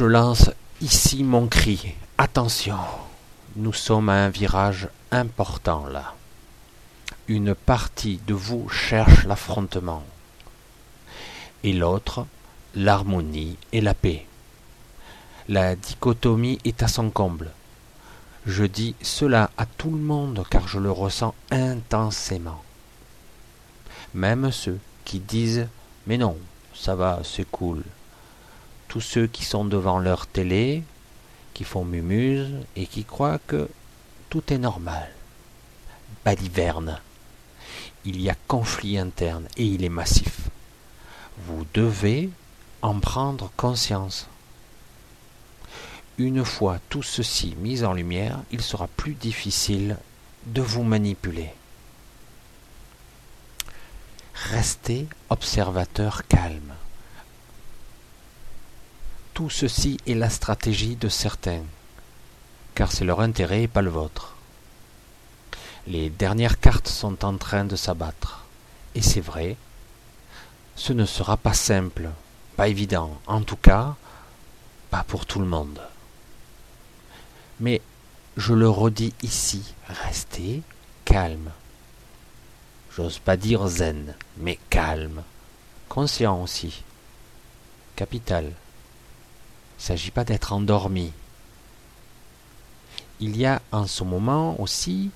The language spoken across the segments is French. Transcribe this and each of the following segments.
Je lance ici mon cri. Attention, nous sommes à un virage important là. Une partie de vous cherche l'affrontement et l'autre l'harmonie et la paix. La dichotomie est à son comble. Je dis cela à tout le monde car je le ressens intensément. Même ceux qui disent Mais non, ça va, c'est cool. Tous ceux qui sont devant leur télé, qui font mumuse et qui croient que tout est normal. Baliverne. Il y a conflit interne et il est massif. Vous devez en prendre conscience. Une fois tout ceci mis en lumière, il sera plus difficile de vous manipuler. Restez observateur calme. Tout ceci est la stratégie de certains, car c'est leur intérêt et pas le vôtre. Les dernières cartes sont en train de s'abattre. Et c'est vrai, ce ne sera pas simple, pas évident, en tout cas, pas pour tout le monde. Mais je le redis ici, restez calme. J'ose pas dire zen, mais calme, conscient aussi. Capital. Il ne s'agit pas d'être endormi. Il y a en ce moment aussi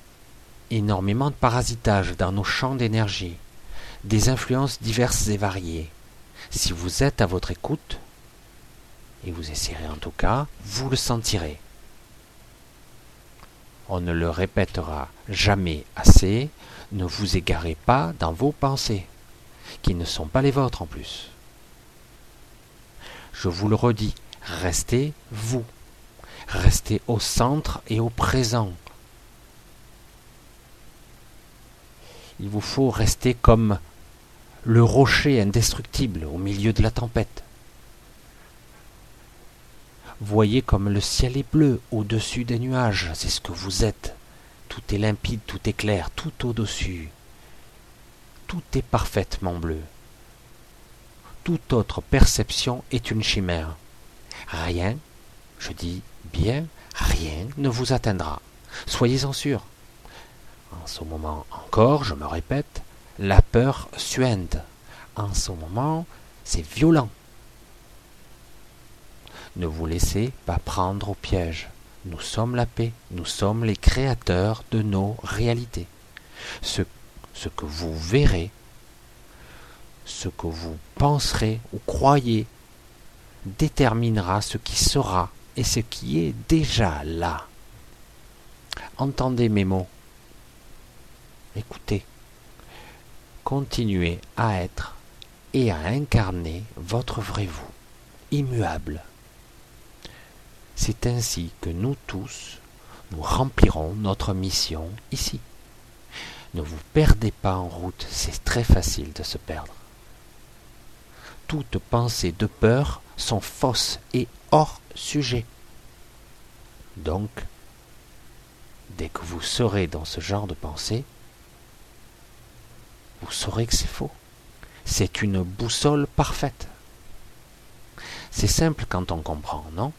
énormément de parasitage dans nos champs d'énergie, des influences diverses et variées. Si vous êtes à votre écoute, et vous essayerez en tout cas, vous le sentirez. On ne le répétera jamais assez, ne vous égarez pas dans vos pensées, qui ne sont pas les vôtres en plus. Je vous le redis, restez vous, restez au centre et au présent. Il vous faut rester comme le rocher indestructible au milieu de la tempête. Voyez comme le ciel est bleu au-dessus des nuages, c'est ce que vous êtes. Tout est limpide, tout est clair, tout au-dessus. Tout est parfaitement bleu. Toute autre perception est une chimère. Rien, je dis bien, rien ne vous atteindra. Soyez-en sûrs. En ce moment encore, je me répète, la peur suinte. En ce moment, c'est violent. Ne vous laissez pas prendre au piège. Nous sommes la paix, nous sommes les créateurs de nos réalités. Ce, ce que vous verrez, ce que vous penserez ou croyez, déterminera ce qui sera et ce qui est déjà là. Entendez mes mots. Écoutez continuez à être et à incarner votre vrai vous, immuable. C'est ainsi que nous tous, nous remplirons notre mission ici. Ne vous perdez pas en route, c'est très facile de se perdre. Toutes pensées de peur sont fausses et hors sujet. Donc, dès que vous serez dans ce genre de pensée, vous saurez que c'est faux. C'est une boussole parfaite. C'est simple quand on comprend, non?